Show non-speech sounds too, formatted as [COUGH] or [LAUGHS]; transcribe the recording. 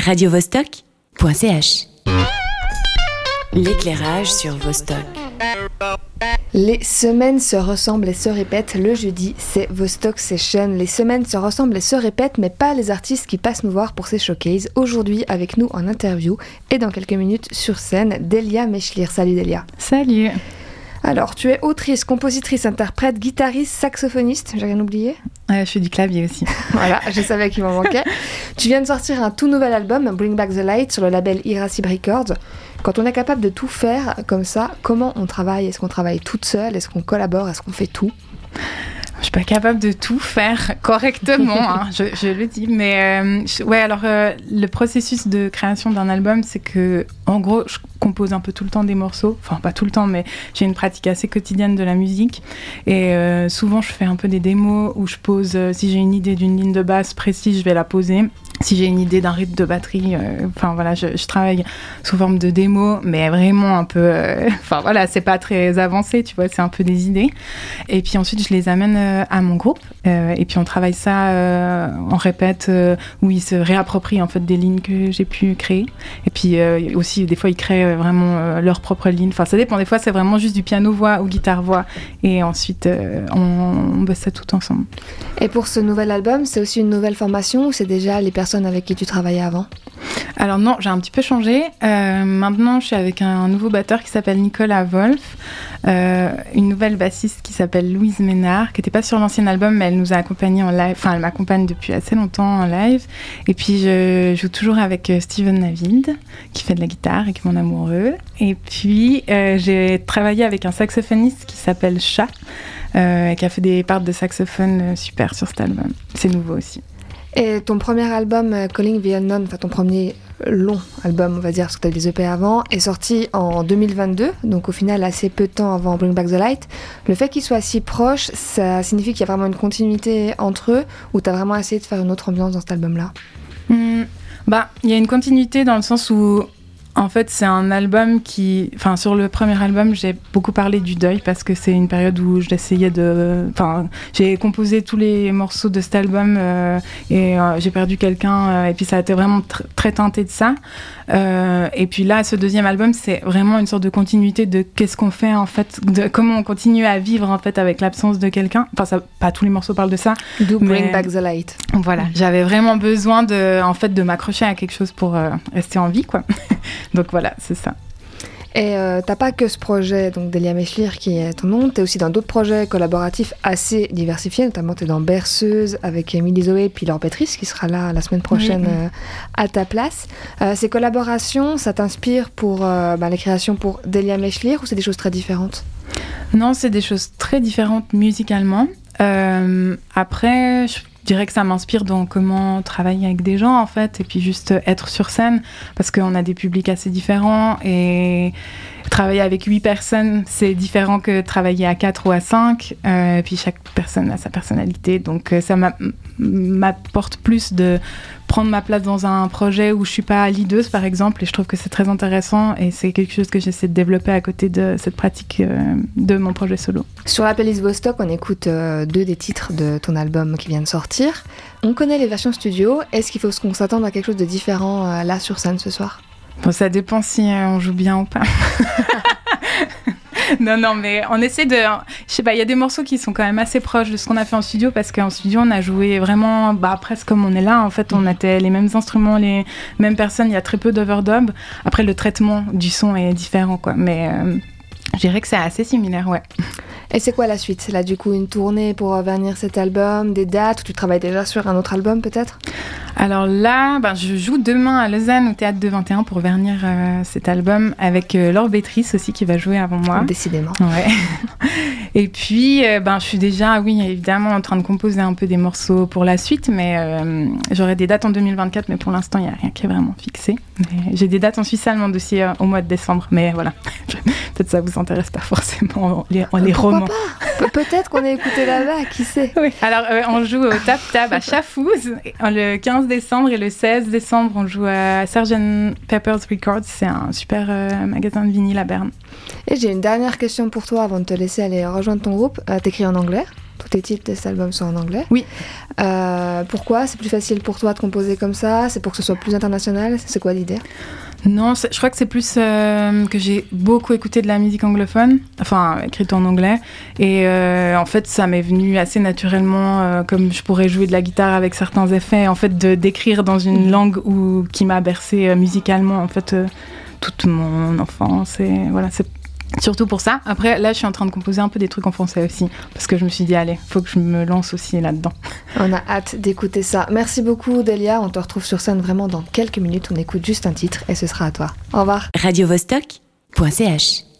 radiovostok.ch L'éclairage sur Vostok. Les semaines se ressemblent et se répètent. Le jeudi, c'est Vostok Session. Les semaines se ressemblent et se répètent, mais pas les artistes qui passent nous voir pour ces showcases. Aujourd'hui, avec nous en interview et dans quelques minutes sur scène, Delia Mechlir. Salut Delia. Salut. Alors, tu es autrice, compositrice, interprète, guitariste, saxophoniste. J'ai rien oublié je fais du clavier aussi. [LAUGHS] voilà, je savais qu'il m'en manquait. tu viens de sortir un tout nouvel album, Bring Back the Light, sur le label Irascible Records. Quand on est capable de tout faire comme ça, comment on travaille? Est-ce qu'on travaille toute seule? Est-ce qu'on collabore? Est-ce qu'on fait tout? Je suis pas capable de tout faire [LAUGHS] correctement, hein, je, le dis. Mais euh, ouais, alors euh, le processus de création d'un album, c'est que, en gros, je compose un peu tout le temps des morceaux. Enfin, pas tout le temps, mais j'ai une pratique assez quotidienne de la musique. Et euh, souvent, je fais un peu des démos où je pose, si j'ai une idée d'une ligne de basse précise, je vais la poser si j'ai une idée d'un rythme de batterie, euh, voilà, je, travaille sous forme de démo, mais vraiment un peu, euh, [LAUGHS] enfin voilà, c'est pas très avancé, tu vois, c'est un peu des idées. Et puis ensuite, je les amène euh, à mon groupe, et puis on travaille ça, on répète, où ils se réapproprient en fait des lignes que j'ai pu créer. Et puis aussi, des fois, ils créent vraiment leur propre ligne. Enfin, ça dépend. Des fois, c'est vraiment juste du piano-voix ou guitare-voix, et ensuite, on, on bosse ça tout ensemble. Et pour ce nouvel album, c'est aussi une nouvelle formation ou c'est déjà les personnes avec qui tu travaillais avant alors non, j'ai un petit peu changé. Euh, maintenant, je suis avec un, nouveau batteur qui s'appelle Nicolas Wolf, euh, une nouvelle bassiste qui s'appelle Louise Ménard, qui n'était pas sur l'ancien album, mais elle nous a accompagnés en live. Enfin, elle m'accompagne depuis assez longtemps en live. Et puis, je joue toujours avec euh, Steven Navid, qui fait de la guitare et qui est mon amoureux. Et puis, j'ai travaillé avec un saxophoniste qui s'appelle Chat, qui a fait des parts de saxophone super sur cet album. C'est nouveau aussi. Et ton premier album, euh, Calling the Unknown, enfin ton premier long album, on va dire, parce que tu as des EP avant, est sorti en 2022, donc au final assez peu de temps avant Bring Back the Light. Le fait qu'ils soient si proches, ça signifie qu'il y a vraiment une continuité entre eux, ou tu as vraiment essayé de faire une autre ambiance dans cet album-là? Hmm, Bah, il y a une continuité dans le sens où en fait, c'est un album qui. Enfin, sur le premier album, j'ai beaucoup parlé du deuil parce que c'est une période où j'essayais de. Enfin, j'ai composé tous les morceaux de cet album euh, et euh, j'ai perdu quelqu'un. Euh, et puis, ça a été vraiment très teinté de ça. Et puis là, ce deuxième album, c'est vraiment une sorte de continuité de qu'est-ce qu'on fait en fait, de comment on continue à vivre en fait avec l'absence de quelqu'un. Enfin, ça, pas tous les morceaux parlent de ça. Do Bring Back the Light. Voilà, j'avais vraiment besoin de, en fait, de m'accrocher à quelque chose pour rester en vie, quoi. [LAUGHS] Donc voilà, c'est ça. Et euh, t'as pas que ce projet, donc Delia Mechlir, qui est ton nom, t'es aussi dans d'autres projets collaboratifs assez diversifiés, notamment t'es dans Berceuse avec Émilie Zoé, puis Laure Pétrice, qui sera là la semaine prochaine euh, à ta place. Euh, ces collaborations, ça t'inspire pour bah, les créations pour Delia Mechlir ou c'est des choses très différentes? Non, c'est des choses très différentes musicalement. après, je dirais que ça m'inspire dans comment travailler avec des gens en fait et puis juste être sur scène parce qu'on a des publics assez différents et travailler avec huit personnes c'est différent que travailler à quatre ou à cinq euh, puis chaque personne a sa personnalité donc euh, ça m'apporte plus de prendre ma place dans un projet où je suis pas leaduse par exemple et je trouve que c'est très intéressant et c'est quelque chose que j'essaie de développer à côté de cette pratique euh, de mon projet solo. Sur la playlist Vostok, on écoute deux des titres de ton album qui vient de sortir. On connaît les versions studio, est-ce qu'il faut qu'on s'attende à quelque chose de différent là sur scène ce soir? Bon, ça dépend si on joue bien ou pas. [LAUGHS] non, non, mais on essaie de. Je sais pas, il y a des morceaux qui sont quand même assez proches de ce qu'on a fait en studio parce qu'en studio, on a joué vraiment bah, presque comme on est là. En fait, on était les mêmes instruments, les mêmes personnes. Il y a très peu d'overdub. Après, le traitement du son est différent, quoi. Mais euh, je dirais que c'est assez similaire, ouais. Et c'est quoi la suite? C'est là du coup une tournée pour vernir cet album, des dates, ou tu travailles déjà sur un autre album peut-être? Alors là, ben, je joue demain à Lausanne au Théâtre de 21 pour vernir euh, cet album avec euh, Laure Bétrice aussi qui va jouer avant moi. Décidément. Ouais. [LAUGHS] Et puis, euh, ben, je suis déjà, oui, évidemment, en train de composer un peu des morceaux pour la suite, mais j'aurai des dates en 2024, mais pour l'instant, il n'y a rien qui est vraiment fixé. J'ai des dates en Suisse allemande aussi au mois de décembre, mais voilà. [LAUGHS] Peut-être ça vous intéresse pas forcément les, les romans Peut-être qu'on a écouté là-bas, qui sait [LAUGHS] Oui, alors euh, on joue au Tap Tab à Chafouz le 15 décembre et le 16 décembre, on joue à Sgt. Pepper's Records. C'est un super euh, magasin de vinyle à Berne. Et j'ai une dernière question pour toi avant de te laisser aller rejoindre ton groupe. Euh, t'écris en anglais tous tes titres de cet album sont en anglais. Oui. Euh, pourquoi C'est plus facile pour toi de composer comme ça? C'est pour que ce soit plus international? C'est quoi l'idée? Non, je crois que c'est plus euh, que j'ai beaucoup écouté de la musique anglophone, enfin écrite en anglais, et euh, en fait ça m'est venu assez naturellement, comme je pourrais jouer de la guitare avec certains effets, en fait de d'écrire dans une mm. langue où, qui m'a bercé musicalement en fait toute mon enfance et voilà c'est Surtout pour ça. Après, là, je suis en train de composer un peu des trucs en français aussi. Parce que je me suis dit, allez, faut que je me lance aussi là-dedans. [LAUGHS] On a hâte d'écouter ça. Merci beaucoup, Delia. On te retrouve sur scène vraiment dans quelques minutes. On écoute juste un titre et ce sera à toi. Au revoir. Radio -Vostok